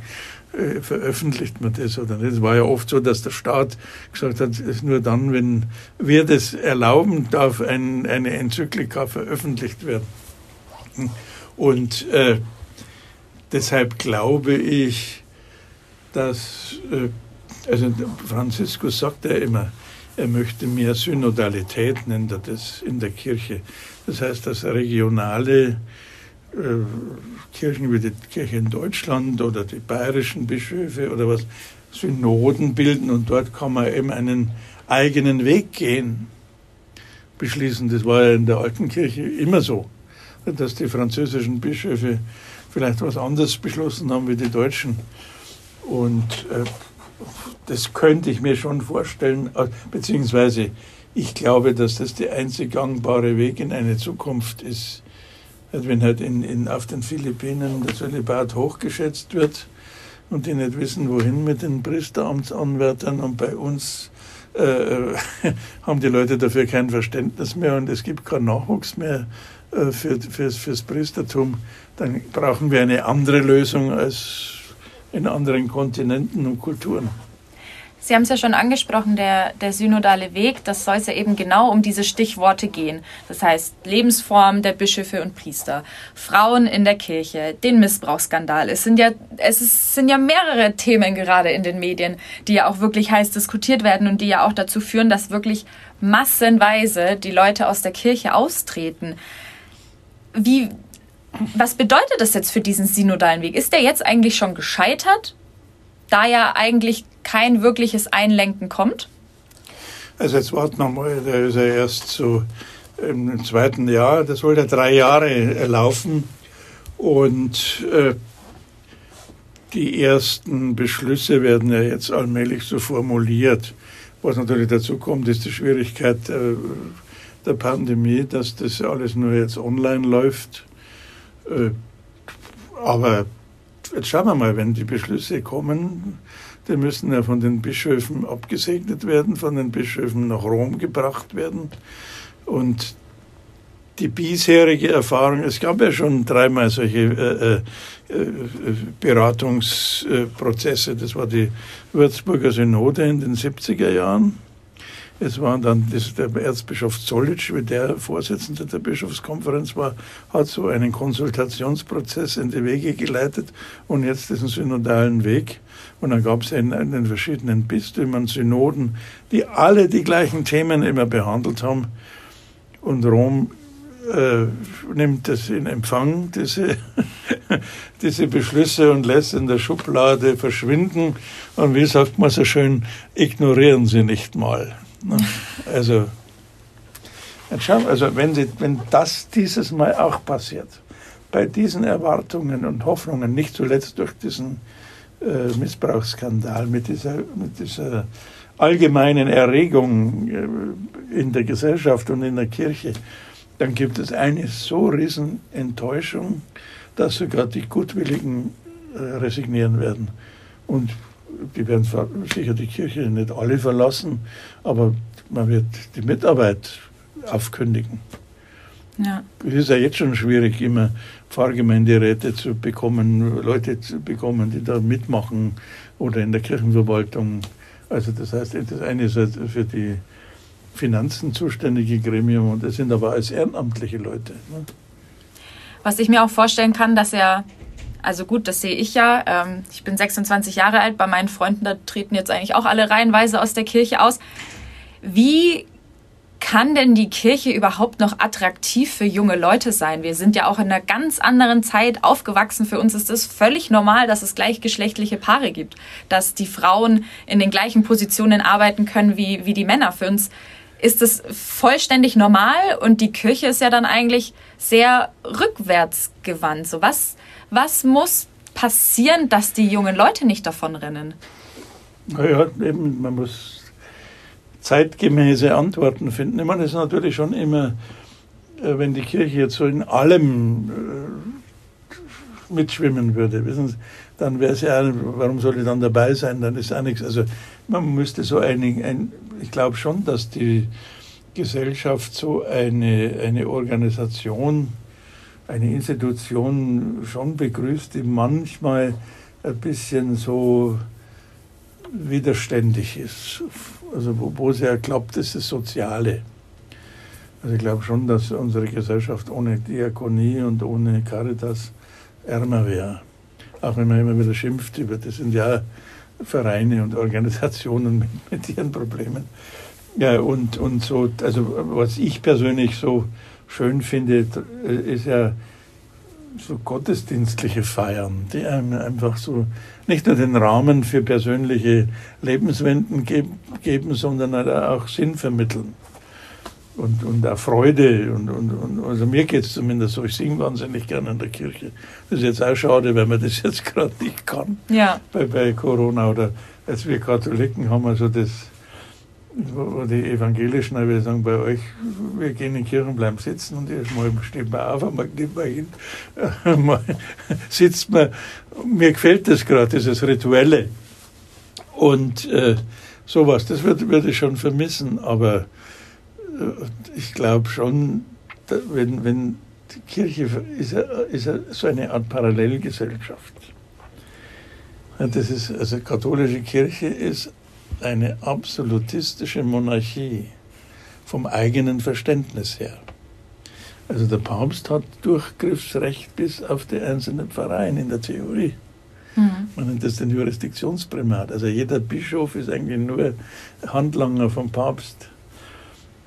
äh, veröffentlicht man das oder nicht. Es war ja oft so, dass der Staat gesagt hat, es nur dann, wenn wir das erlauben, darf ein, eine Enzyklika veröffentlicht werden. Und äh, deshalb glaube ich, dass, äh, also Franziskus sagt ja immer, er möchte mehr Synodalität, nennt er das in der Kirche. Das heißt, dass regionale Kirchen wie die Kirche in Deutschland oder die bayerischen Bischöfe oder was Synoden bilden und dort kann man eben einen eigenen Weg gehen, beschließen. Das war ja in der alten Kirche immer so, dass die französischen Bischöfe vielleicht was anderes beschlossen haben wie die Deutschen. Und äh, das könnte ich mir schon vorstellen, äh, beziehungsweise ich glaube, dass das der einzig gangbare Weg in eine Zukunft ist. Wenn halt in, in, auf den Philippinen der Zölibat hochgeschätzt wird und die nicht wissen, wohin mit den Priesteramtsanwärtern und bei uns äh, haben die Leute dafür kein Verständnis mehr und es gibt keinen Nachwuchs mehr äh, für, fürs, fürs Priestertum, dann brauchen wir eine andere Lösung als in anderen Kontinenten und Kulturen. Sie haben es ja schon angesprochen, der, der synodale Weg, das soll es ja eben genau um diese Stichworte gehen. Das heißt Lebensform der Bischöfe und Priester, Frauen in der Kirche, den Missbrauchsskandal. Es sind ja, es ist, sind ja mehrere Themen gerade in den Medien, die ja auch wirklich heiß diskutiert werden und die ja auch dazu führen, dass wirklich massenweise die Leute aus der Kirche austreten. Wie, was bedeutet das jetzt für diesen synodalen Weg? Ist der jetzt eigentlich schon gescheitert? Da ja eigentlich kein wirkliches Einlenken kommt? Also jetzt warten wir mal, der ist ja erst so im zweiten Jahr, das soll ja drei Jahre laufen und äh, die ersten Beschlüsse werden ja jetzt allmählich so formuliert. Was natürlich dazu kommt, ist die Schwierigkeit äh, der Pandemie, dass das alles nur jetzt online läuft. Äh, aber jetzt schauen wir mal, wenn die Beschlüsse kommen, die müssen ja von den Bischöfen abgesegnet werden, von den Bischöfen nach Rom gebracht werden. Und die bisherige Erfahrung, es gab ja schon dreimal solche äh, äh, äh Beratungsprozesse. Das war die Würzburger Synode in den 70er Jahren. Es war dann das, der Erzbischof Zollitsch, wie der Vorsitzende der Bischofskonferenz war, hat so einen Konsultationsprozess in die Wege geleitet und jetzt diesen synodalen Weg. Und dann gab es in, in den verschiedenen Bistümern Synoden, die alle die gleichen Themen immer behandelt haben. Und Rom äh, nimmt das in Empfang, diese, diese Beschlüsse, und lässt in der Schublade verschwinden. Und wie sagt man so schön, ignorieren Sie nicht mal. Ne? Also, also wenn, Sie, wenn das dieses Mal auch passiert, bei diesen Erwartungen und Hoffnungen, nicht zuletzt durch diesen äh, Missbrauchsskandal, mit dieser, mit dieser allgemeinen Erregung äh, in der Gesellschaft und in der Kirche, dann gibt es eine so riesen Enttäuschung, dass sogar die Gutwilligen äh, resignieren werden. Und die werden sicher die Kirche nicht alle verlassen, aber man wird die Mitarbeit aufkündigen. Ja. Es ist ja jetzt schon schwierig, immer Pfarrgemeinderäte zu bekommen, Leute zu bekommen, die da mitmachen oder in der Kirchenverwaltung. Also das heißt, das eine ist halt für die Finanzen zuständige Gremium und das sind aber als ehrenamtliche Leute. Ne? Was ich mir auch vorstellen kann, dass er, also gut, das sehe ich ja, ähm, ich bin 26 Jahre alt, bei meinen Freunden, da treten jetzt eigentlich auch alle reihenweise aus der Kirche aus. Wie kann denn die Kirche überhaupt noch attraktiv für junge Leute sein? Wir sind ja auch in einer ganz anderen Zeit aufgewachsen. Für uns ist es völlig normal, dass es gleichgeschlechtliche Paare gibt, dass die Frauen in den gleichen Positionen arbeiten können wie, wie die Männer. Für uns ist es vollständig normal und die Kirche ist ja dann eigentlich sehr rückwärtsgewandt. So was, was muss passieren, dass die jungen Leute nicht davonrennen? Naja, eben, man muss zeitgemäße Antworten finden. Ich meine, es ist natürlich schon immer, äh, wenn die Kirche jetzt so in allem äh, mitschwimmen würde, wissen Sie, dann wäre es ja, warum soll ich dann dabei sein? Dann ist auch nichts. Also man müsste so ein, ein ich glaube schon, dass die Gesellschaft so eine, eine Organisation, eine Institution schon begrüßt, die manchmal ein bisschen so widerständig ist also wo, ja glaubt, das ist das Soziale. Also ich glaube schon, dass unsere Gesellschaft ohne Diakonie und ohne Caritas ärmer wäre. Auch wenn man immer wieder schimpft über, das sind ja Vereine und Organisationen mit, mit ihren Problemen. Ja, und, und so, also was ich persönlich so schön finde, ist ja so gottesdienstliche Feiern, die einem einfach so nicht nur den Rahmen für persönliche Lebenswenden geben, sondern auch Sinn vermitteln und, und auch Freude. Und, und, und also mir geht es zumindest so, ich singe wahnsinnig gerne in der Kirche. Das ist jetzt auch schade, weil man das jetzt gerade nicht kann ja. bei, bei Corona. Oder als wir Katholiken haben also das die Evangelischen, würde sagen, bei euch, wir gehen in die Kirche und bleiben sitzen und erstmal steht man auf, einmal nimmt man hin, mal sitzt man. Mir gefällt das gerade, dieses Rituelle. Und äh, sowas, das würde, würde ich schon vermissen, aber äh, ich glaube schon, wenn, wenn die Kirche ist, ist so eine Art Parallelgesellschaft. Das ist, also katholische Kirche ist eine absolutistische Monarchie vom eigenen Verständnis her. Also der Papst hat Durchgriffsrecht bis auf die einzelnen Pfarreien in der Theorie. Mhm. Man nennt das den Jurisdiktionsprimat. Also jeder Bischof ist eigentlich nur Handlanger vom Papst.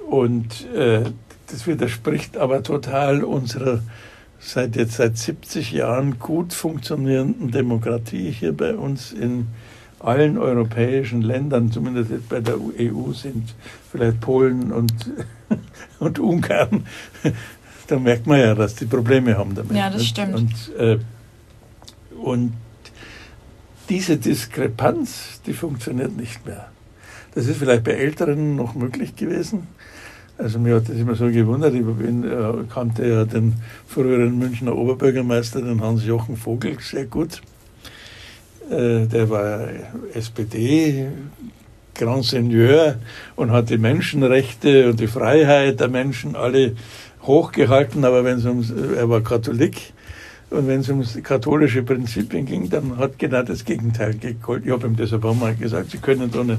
Und äh, das widerspricht aber total unserer seit jetzt seit 70 Jahren gut funktionierenden Demokratie hier bei uns in allen europäischen Ländern, zumindest bei der EU sind, vielleicht Polen und, und Ungarn, da merkt man ja, dass die Probleme haben damit. Ja, das stimmt. Und, äh, und diese Diskrepanz, die funktioniert nicht mehr. Das ist vielleicht bei Älteren noch möglich gewesen. Also mir hat das immer so gewundert, ich bin, äh, kannte ja den früheren Münchner Oberbürgermeister, den Hans-Jochen Vogel, sehr gut. Äh, der war SPD, Grand Seigneur und hat die Menschenrechte und die Freiheit der Menschen alle hochgehalten, aber wenn es ums, er war Katholik, und wenn es um katholische Prinzipien ging, dann hat genau das Gegenteil gegolten. Ich habe ihm deshalb auch mal gesagt, Sie können doch nicht,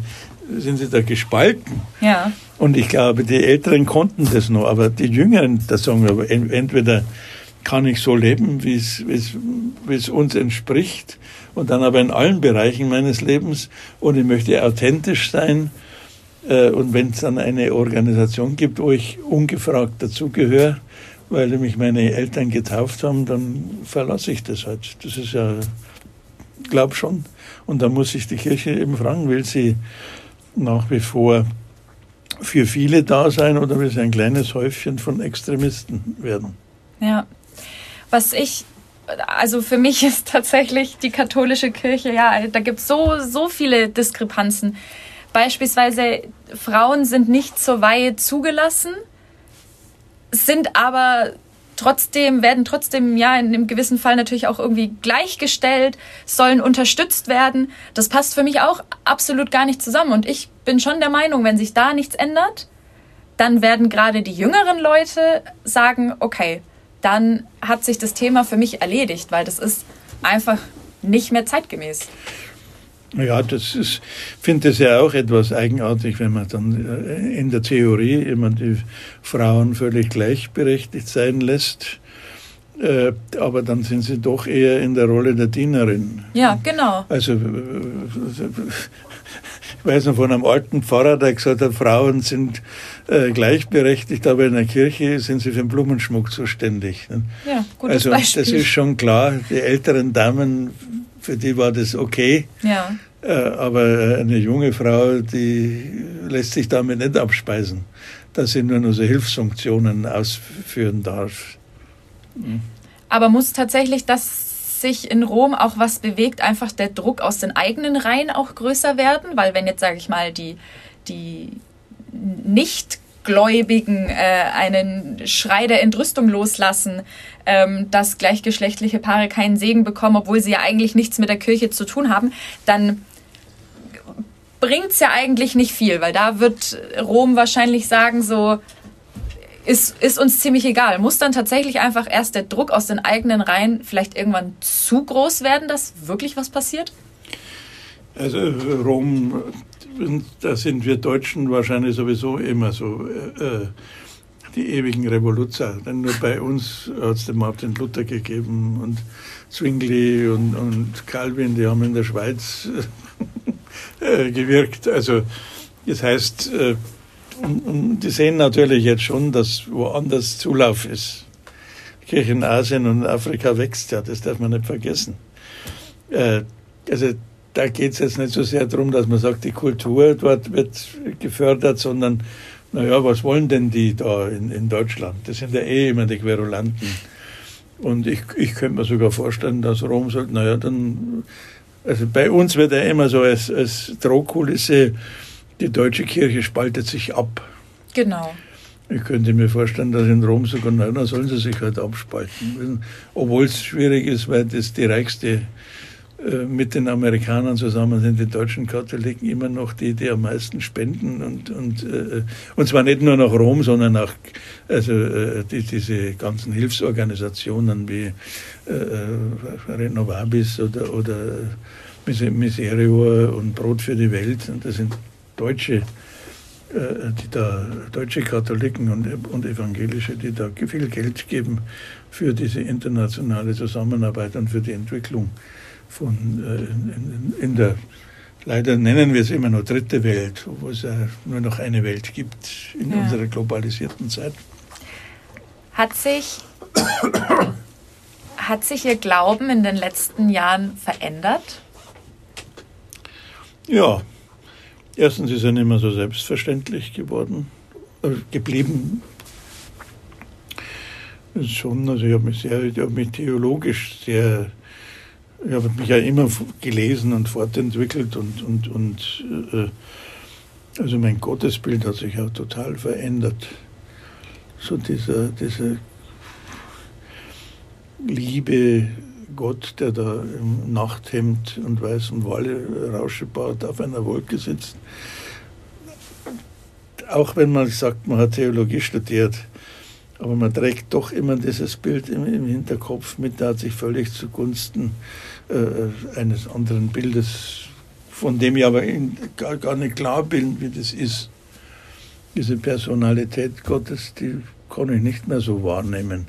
sind Sie da gespalten? Ja. Und ich glaube, die Älteren konnten das noch, aber die Jüngeren, das sagen wir, aber entweder kann ich so leben, wie es uns entspricht, und dann aber in allen Bereichen meines Lebens und ich möchte authentisch sein. Äh, und wenn es dann eine Organisation gibt, wo ich ungefragt dazugehöre, weil mich meine Eltern getauft haben, dann verlasse ich das halt. Das ist ja, glaub schon. Und da muss ich die Kirche eben fragen, will sie nach wie vor für viele da sein oder will sie ein kleines Häufchen von Extremisten werden? Ja. Was ich, also für mich ist tatsächlich die katholische Kirche, ja, da gibt es so, so viele Diskrepanzen. Beispielsweise Frauen sind nicht zur Weihe zugelassen, sind aber trotzdem, werden trotzdem ja in einem gewissen Fall natürlich auch irgendwie gleichgestellt, sollen unterstützt werden. Das passt für mich auch absolut gar nicht zusammen. Und ich bin schon der Meinung, wenn sich da nichts ändert, dann werden gerade die jüngeren Leute sagen, okay, dann hat sich das Thema für mich erledigt, weil das ist einfach nicht mehr zeitgemäß. Ja, das ist, finde es ja auch etwas eigenartig, wenn man dann äh, in der Theorie immer die Frauen völlig gleichberechtigt sein lässt. Äh, aber dann sind sie doch eher in der Rolle der Dienerin. Ja, genau. Also, äh, ich weiß noch von einem alten Pfarrer, der gesagt hat, Frauen sind gleichberechtigt, aber in der Kirche sind sie für den Blumenschmuck zuständig. Ja, gutes also, Beispiel. das ist schon klar, die älteren Damen für die war das okay. Ja. Äh, aber eine junge Frau, die lässt sich damit nicht abspeisen, dass sie nur noch so Hilfsfunktionen ausführen darf. Mhm. Aber muss tatsächlich, dass sich in Rom auch was bewegt, einfach der Druck aus den eigenen Reihen auch größer werden? Weil wenn jetzt, sage ich mal, die, die nicht äh, einen Schrei der Entrüstung loslassen, ähm, dass gleichgeschlechtliche Paare keinen Segen bekommen, obwohl sie ja eigentlich nichts mit der Kirche zu tun haben, dann bringt es ja eigentlich nicht viel, weil da wird Rom wahrscheinlich sagen, so ist, ist uns ziemlich egal. Muss dann tatsächlich einfach erst der Druck aus den eigenen Reihen vielleicht irgendwann zu groß werden, dass wirklich was passiert? Also Rom da sind wir Deutschen wahrscheinlich sowieso immer so äh, äh die ewigen Revoluzer. Denn nur bei uns hat es den Martin Luther gegeben und Zwingli und, und Calvin, die haben in der Schweiz äh, gewirkt. Also das heißt, äh, die sehen natürlich jetzt schon, dass woanders Zulauf ist. Die Kirche in Asien und Afrika wächst ja, das darf man nicht vergessen. Äh, also da geht es jetzt nicht so sehr darum, dass man sagt, die Kultur dort wird gefördert, sondern, naja, was wollen denn die da in, in Deutschland? Das sind ja eh immer die Querulanten. Und ich, ich könnte mir sogar vorstellen, dass Rom sagt, naja, dann, also bei uns wird ja immer so als, als Drohkulisse, die deutsche Kirche spaltet sich ab. Genau. Ich könnte mir vorstellen, dass in Rom sogar, na, dann sollen sie sich halt abspalten. Obwohl es schwierig ist, weil das die reichste äh, mit den Amerikanern zusammen sind die deutschen Katholiken immer noch die, die am meisten spenden und, und, äh, und zwar nicht nur nach Rom, sondern auch also, äh, die, diese ganzen Hilfsorganisationen wie äh, Renovabis oder, oder Miserio und Brot für die Welt. Und das sind deutsche, die da, deutsche Katholiken und, und Evangelische, die da viel Geld geben für diese internationale Zusammenarbeit und für die Entwicklung von, äh, in, in, der, leider nennen wir es immer nur dritte Welt, wo es ja nur noch eine Welt gibt in ja. unserer globalisierten Zeit. Hat sich, hat sich Ihr Glauben in den letzten Jahren verändert? Ja, erstens ist er nicht mehr so selbstverständlich geworden, äh, geblieben. Schon, also ich habe mich sehr, ich habe mich theologisch sehr ich habe mich ja immer gelesen und fortentwickelt und, und, und äh, also mein Gottesbild hat sich auch total verändert. So dieser, dieser liebe Gott, der da im Nachthemd und weißem Walle Rauschebart auf einer Wolke sitzt. Auch wenn man sagt, man hat Theologie studiert, aber man trägt doch immer dieses Bild im, im Hinterkopf mit, der hat sich völlig zugunsten äh, eines anderen Bildes, von dem ich aber gar, gar nicht klar bin, wie das ist. Diese Personalität Gottes, die kann ich nicht mehr so wahrnehmen.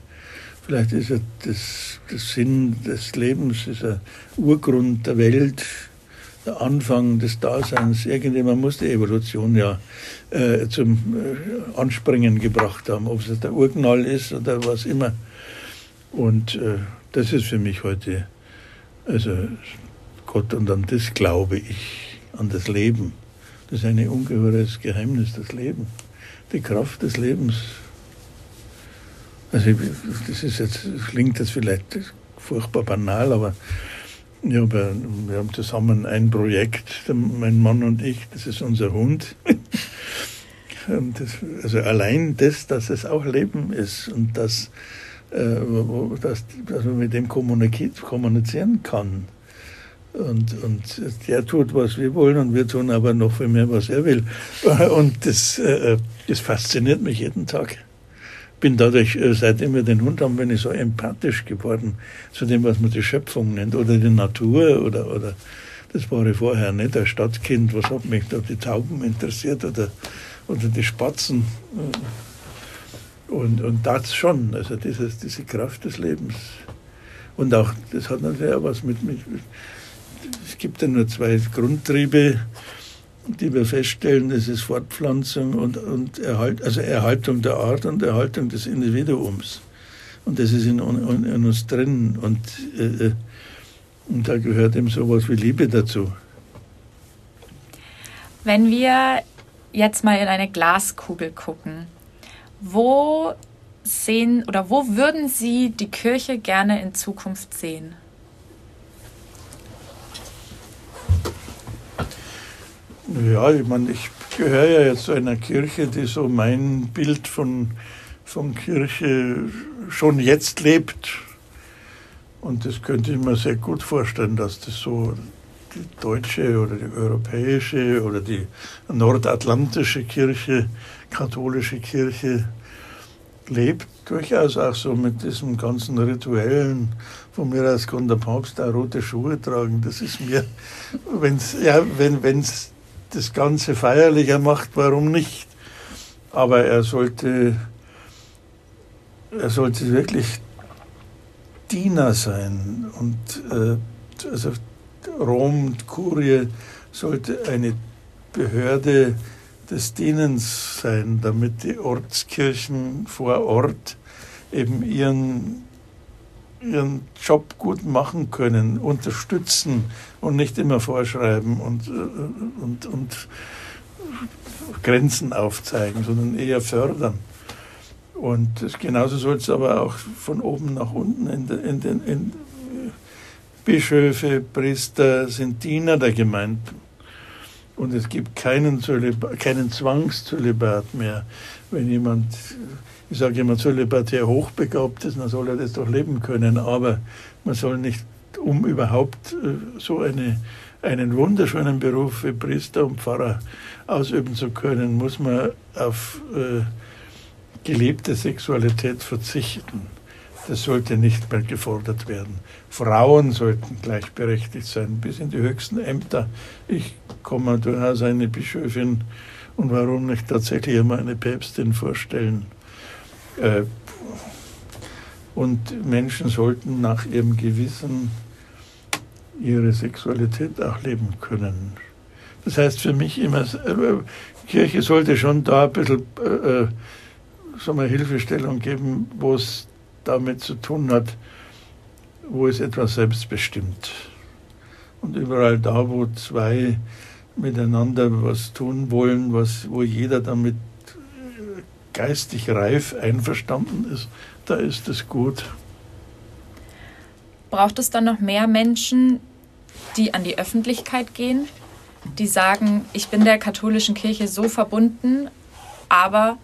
Vielleicht ist er das, das Sinn des Lebens, ist er Urgrund der Welt, der Anfang des Daseins. Irgendjemand muss die Evolution ja äh, zum äh, Anspringen gebracht haben, ob es der Urknall ist oder was immer. Und äh, das ist für mich heute also Gott und an das glaube ich, an das Leben. Das ist ein ungeheures Geheimnis, das Leben, die Kraft des Lebens. Also das ist jetzt, klingt jetzt vielleicht furchtbar banal, aber ja, wir, wir haben zusammen ein Projekt, mein Mann und ich, das ist unser Hund. Das, also allein das, dass es auch Leben ist und dass, äh, dass, dass man mit dem kommunizieren kann. Und, und der tut, was wir wollen, und wir tun aber noch viel mehr, was er will. Und das, äh, das fasziniert mich jeden Tag. Bin dadurch, äh, seitdem wir den Hund haben, bin ich so empathisch geworden zu dem, was man die Schöpfung nennt, oder die Natur, oder, oder das war ich vorher nicht, ein Stadtkind, was hat mich da die Tauben interessiert, oder, oder die Spatzen. Und, und das schon, also dieses, diese Kraft des Lebens. Und auch, das hat natürlich auch was mit, mit es gibt ja nur zwei Grundtriebe, die wir feststellen, das ist Fortpflanzung und, und Erhalt, also Erhaltung der Art und Erhaltung des Individuums. Und das ist in, in, in uns drin. Und, äh, äh, und da gehört eben sowas wie Liebe dazu. Wenn wir jetzt mal in eine Glaskugel gucken, wo sehen oder wo würden Sie die Kirche gerne in Zukunft sehen? Ja, ich meine, ich gehöre ja jetzt zu einer Kirche, die so mein Bild von, von Kirche schon jetzt lebt. Und das könnte ich mir sehr gut vorstellen, dass das so die deutsche oder die europäische oder die nordatlantische Kirche, katholische Kirche lebt. Durchaus auch so mit diesem ganzen rituellen, von mir aus kann der Papst auch rote Schuhe tragen. Das ist mir, wenn's, ja, wenn es das Ganze feierlicher macht, warum nicht? Aber er sollte, er sollte wirklich Diener sein. Und äh, also Rom, Kurie, sollte eine Behörde des Dienens sein, damit die Ortskirchen vor Ort eben ihren ihren Job gut machen können, unterstützen und nicht immer vorschreiben und, äh, und, und Grenzen aufzeigen, sondern eher fördern. Und das, genauso soll es aber auch von oben nach unten in, den, in den in Bischöfe, Priester sind Diener der Gemeinden. Und es gibt keinen, keinen Zwangszölibat mehr. Wenn jemand ich sage immer, zölibatär hochbegabt ist, dann soll er das doch leben können. Aber man soll nicht, um überhaupt äh, so eine, einen wunderschönen Beruf wie Priester und Pfarrer ausüben zu können, muss man auf äh, gelebte Sexualität verzichten. Das sollte nicht mehr gefordert werden. Frauen sollten gleichberechtigt sein, bis in die höchsten Ämter. Ich komme durchaus eine Bischöfin und warum nicht tatsächlich einmal eine Päpstin vorstellen. Äh, und Menschen sollten nach ihrem Gewissen ihre Sexualität auch leben können. Das heißt für mich immer, äh, Kirche sollte schon da ein bisschen äh, so eine Hilfestellung geben, wo es damit zu tun hat, wo es etwas selbstbestimmt. Und überall da, wo zwei miteinander was tun wollen, was, wo jeder damit geistig reif einverstanden ist, da ist es gut. Braucht es dann noch mehr Menschen, die an die Öffentlichkeit gehen, die sagen, ich bin der katholischen Kirche so verbunden, aber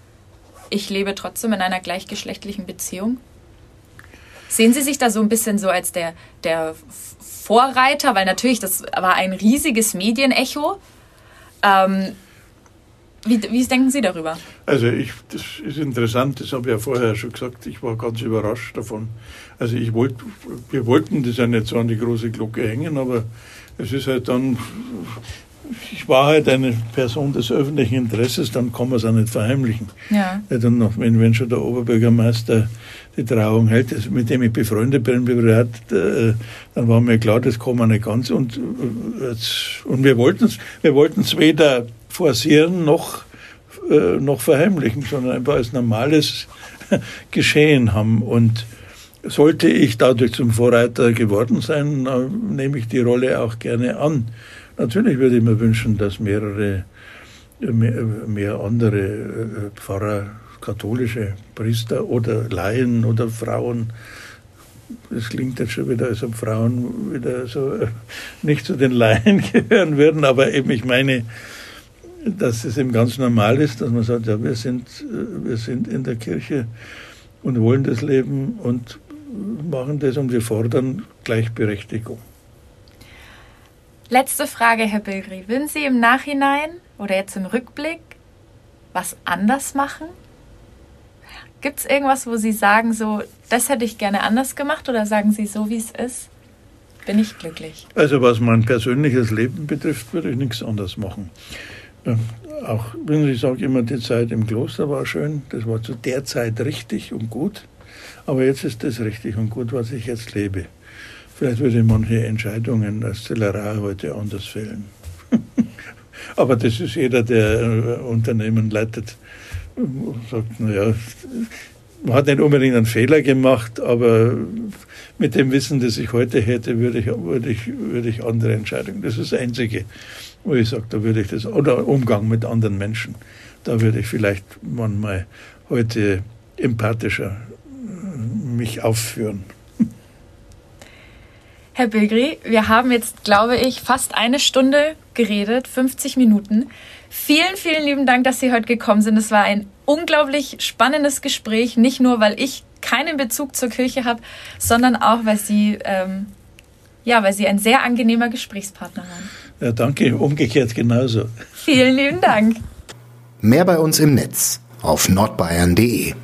ich lebe trotzdem in einer gleichgeschlechtlichen Beziehung? Sehen Sie sich da so ein bisschen so als der, der Vorreiter, weil natürlich das war ein riesiges Medienecho. Ähm, wie, wie denken Sie darüber? Also ich, das ist interessant, das habe ich ja vorher schon gesagt, ich war ganz überrascht davon. Also ich wollte, wir wollten das ja nicht so an die große Glocke hängen, aber es ist halt dann, ich war halt eine Person des öffentlichen Interesses, dann kann man es auch nicht verheimlichen. Ja. Dann noch, wenn, wenn schon der Oberbürgermeister die Trauung hält, mit dem ich befreundet bin, privat, äh, dann war mir klar, das kann man nicht ganz. Und, äh, und wir wollten es wir weder forcieren noch, äh, noch verheimlichen, sondern einfach als normales Geschehen haben. Und sollte ich dadurch zum Vorreiter geworden sein, nehme ich die Rolle auch gerne an. Natürlich würde ich mir wünschen, dass mehrere, mehr, mehr andere äh, Pfarrer, katholische Priester oder Laien oder Frauen, das klingt jetzt schon wieder, als ob Frauen wieder so äh, nicht zu den Laien gehören würden, aber eben ich meine, dass es eben ganz normal ist, dass man sagt, ja, wir sind, äh, wir sind in der Kirche und wollen das Leben und machen das und wir fordern Gleichberechtigung. Letzte Frage, Herr Bilgri. Würden Sie im Nachhinein oder jetzt im Rückblick was anders machen? Gibt es irgendwas, wo Sie sagen, so, das hätte ich gerne anders gemacht oder sagen Sie, so wie es ist, bin ich glücklich? Also was mein persönliches Leben betrifft, würde ich nichts anders machen. Auch wenn ich sage immer, die Zeit im Kloster war schön, das war zu der Zeit richtig und gut, aber jetzt ist das richtig und gut, was ich jetzt lebe. Vielleicht würde ich manche Entscheidungen als Zellerar heute anders fällen. aber das ist jeder, der ein Unternehmen leitet, sagt, naja, man hat nicht unbedingt einen Fehler gemacht, aber mit dem Wissen, das ich heute hätte, würde ich, würde ich, würde ich andere Entscheidungen. Das ist das Einzige, wo ich sage, da würde ich das, oder Umgang mit anderen Menschen, da würde ich vielleicht manchmal heute empathischer äh, mich aufführen. Herr Bilgri, wir haben jetzt, glaube ich, fast eine Stunde geredet, 50 Minuten. Vielen, vielen lieben Dank, dass Sie heute gekommen sind. Es war ein unglaublich spannendes Gespräch, nicht nur, weil ich keinen Bezug zur Kirche habe, sondern auch, weil Sie, ähm, ja, weil Sie ein sehr angenehmer Gesprächspartner waren. Ja, danke, umgekehrt genauso. Vielen lieben Dank. Mehr bei uns im Netz auf nordbayern.de